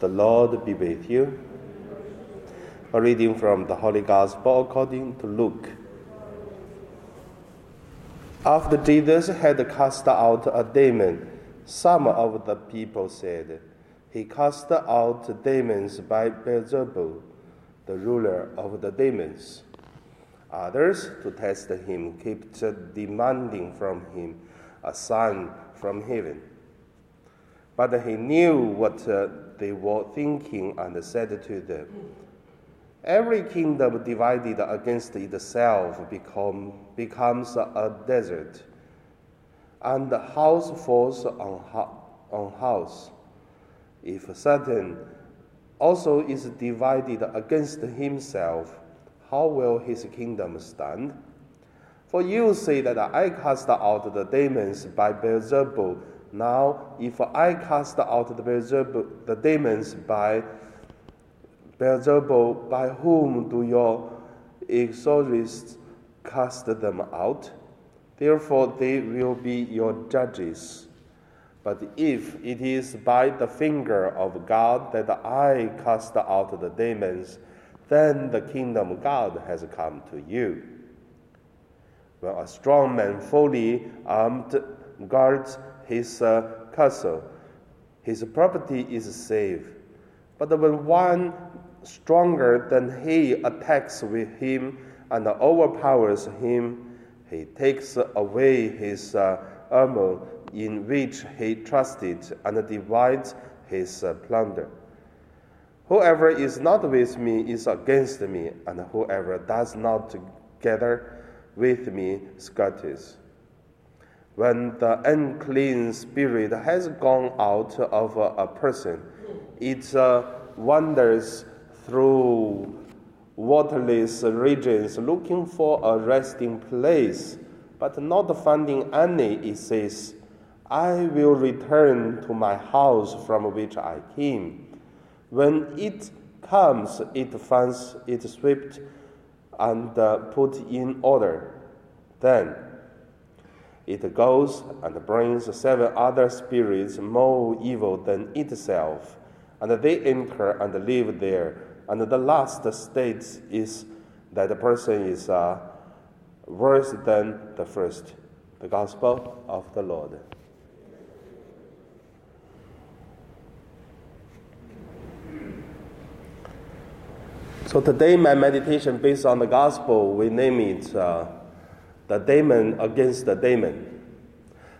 The Lord be with you. A reading from the Holy Gospel according to Luke. After Jesus had cast out a demon, some of the people said, He cast out demons by Beelzebul, the ruler of the demons. Others, to test him, kept demanding from him a sign from heaven. But he knew what uh, they were thinking and said to them, Every kingdom divided against itself become, becomes a desert, and house falls on, on house. If Satan also is divided against himself, how will his kingdom stand? For you say that I cast out the demons by Beelzebub. Now, if I cast out the, Beelzebub, the demons by Beelzebub, by whom do your exorcists cast them out? Therefore, they will be your judges. But if it is by the finger of God that I cast out the demons, then the kingdom of God has come to you. When a strong man fully armed guards his uh, castle, his property is safe. But when one stronger than he attacks with him and overpowers him, he takes away his uh, armor in which he trusted and divides his uh, plunder. Whoever is not with me is against me, and whoever does not gather with me scatters. When the unclean spirit has gone out of a person, it uh, wanders through waterless regions looking for a resting place, but not finding any, it says, I will return to my house from which I came. When it comes, it finds it swept and uh, put in order. Then it goes and brings seven other spirits more evil than itself, and they enter and live there. And the last state is that the person is uh, worse than the first. The Gospel of the Lord. So today, my meditation based on the Gospel, we name it uh, the demon against the demon.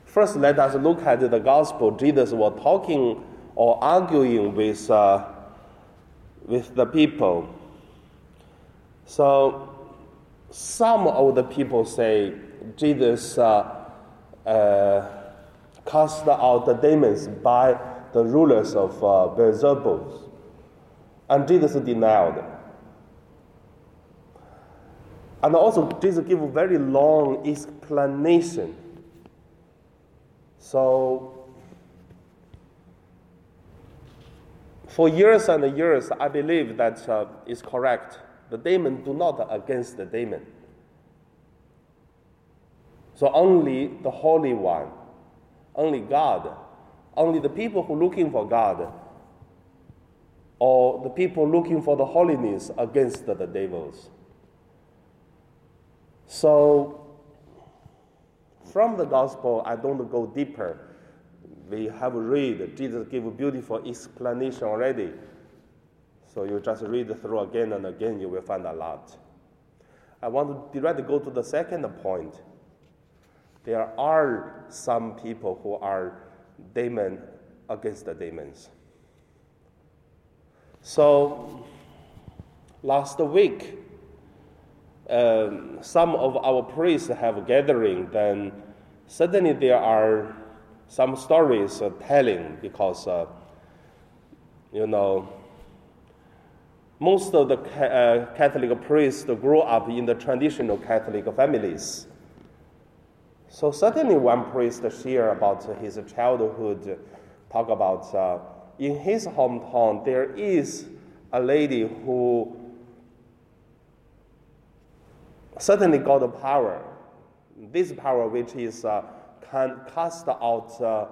First, let us look at the Gospel. Jesus was talking or arguing with, uh, with the people. So, some of the people say Jesus uh, uh cast out the demons by the rulers of uh, Beelzebub, and Jesus denied. And also, Jesus give a very long explanation. So, for years and years, I believe that uh, is correct. The demon do not against the demon. So only the Holy One, only God, only the people who looking for God, or the people looking for the holiness against the devils. So, from the gospel, I don't go deeper. We have read, Jesus gave a beautiful explanation already. So you just read through again and again, you will find a lot. I want to directly go to the second point. There are some people who are demon against the demons. So last week, um, some of our priests have gathering, then suddenly there are some stories uh, telling because, uh, you know, most of the ca- uh, Catholic priests grew up in the traditional Catholic families. So suddenly one priest share about his childhood, talk about uh, in his hometown there is a lady who certainly got the power. This power, which is uh, can cast out uh,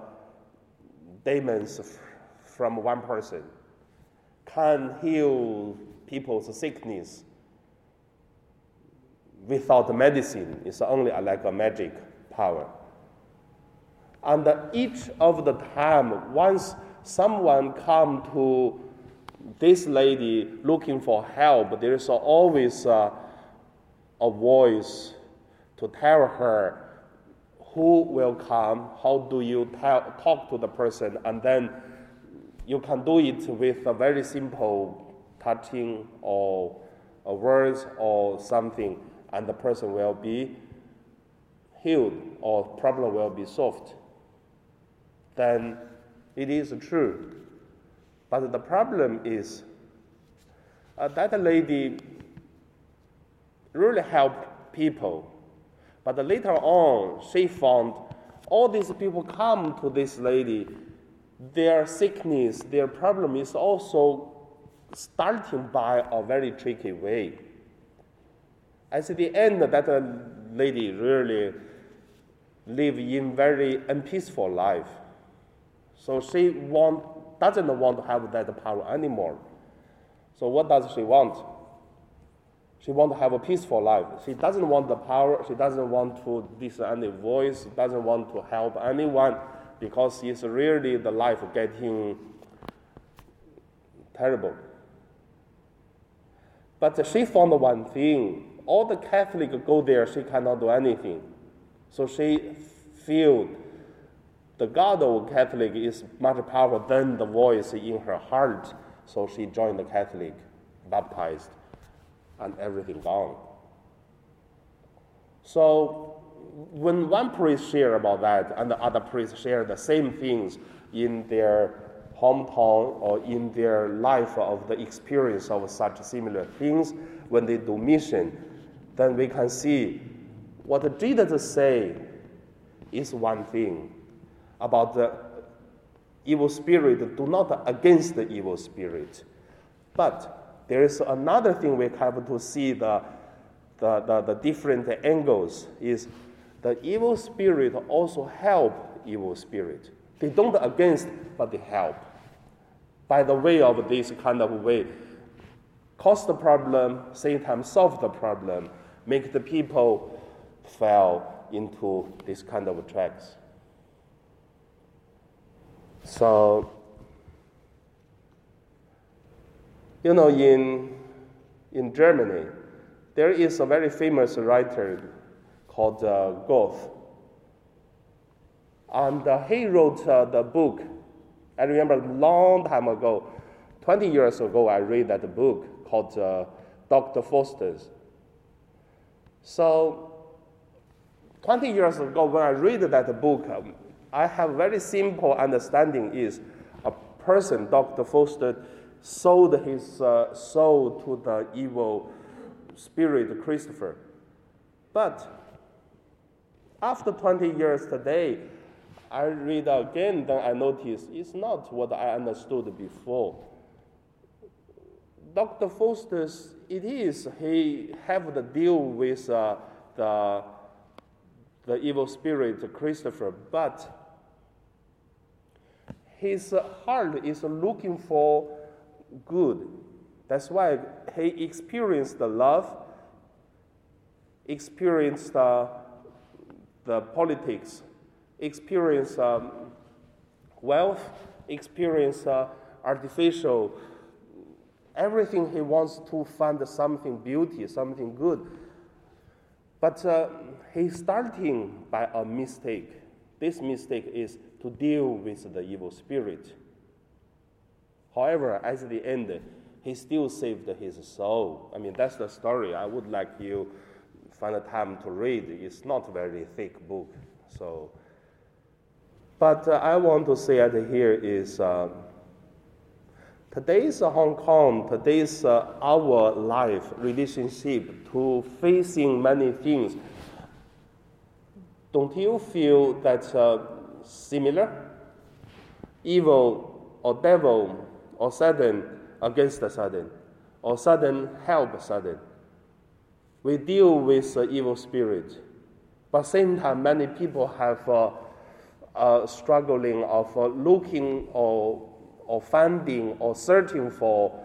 demons f- from one person. can heal people's sickness without medicine. It's only like a magic power. And each of the time, once someone come to this lady looking for help, there is always a, a voice to tell her who will come, how do you tell, talk to the person, and then you can do it with a very simple touching or words or something, and the person will be healed or problem will be solved. Then it is true. But the problem is uh, that lady really helped people. But later on, she found all these people come to this lady, their sickness, their problem is also starting by a very tricky way. At the end, that lady really live in very unpeaceful life. So she want, doesn't want to have that power anymore. So what does she want? She want to have a peaceful life. She doesn't want the power. She doesn't want to listen any voice. Doesn't want to help anyone because it's really the life getting terrible. But she found one thing. All the Catholics go there, she cannot do anything. So she feel the God of Catholic is much powerful than the voice in her heart. So she joined the Catholic, baptized, and everything gone. So when one priest share about that and the other priests share the same things in their hometown or in their life of the experience of such similar things when they do mission, then we can see what Jesus say is one thing about the evil spirit, do not against the evil spirit. But there is another thing we have to see the, the, the, the different angles is the evil spirit also help evil spirit. They don't against, but they help. By the way of this kind of way, cause the problem, same time solve the problem, make the people fall into this kind of tracks. So, you know, in, in Germany, there is a very famous writer called uh, Goethe. And uh, he wrote uh, the book. I remember a long time ago, 20 years ago, I read that book called uh, Dr. Faustus. So, 20 years ago, when I read that book, um, I have a very simple understanding is a person, Dr. Faustus, sold his uh, soul to the evil spirit Christopher. But after 20 years today, I read again, then I notice it's not what I understood before. Dr. Faustus, it is, he have to deal with uh, the, the evil spirit Christopher, but his heart is looking for good. That's why he experienced the love, experienced uh, the politics, experienced um, wealth, experienced uh, artificial, everything he wants to find something beauty, something good. But uh, he's starting by a mistake. This mistake is to deal with the evil spirit. However, at the end, he still saved his soul. I mean, that's the story. I would like you find a time to read. It's not a very thick book, so. But uh, I want to say it here is uh, today's Hong Kong, today's uh, our life relationship to facing many things. Don't you feel that uh, similar. Evil or devil or Satan against Satan, or Satan help Satan. We deal with the evil spirit, but same time many people have uh, uh, struggling of uh, looking or or finding or searching for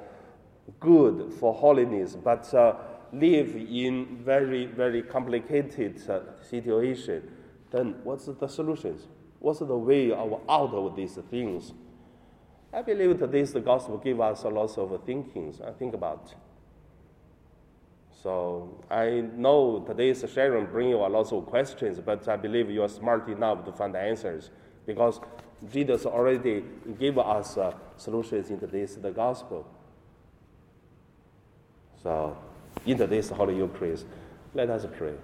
good, for holiness, but uh, live in very, very complicated uh, situation, then what's the solutions? What's the way out of these things? I believe today's the gospel give us a lot of thinkings. I think about. So I know today's sharing bring you a lot of questions, but I believe you are smart enough to find the answers because Jesus already gave us uh, solutions in today's the gospel. So in today's Holy Eucharist, let us pray.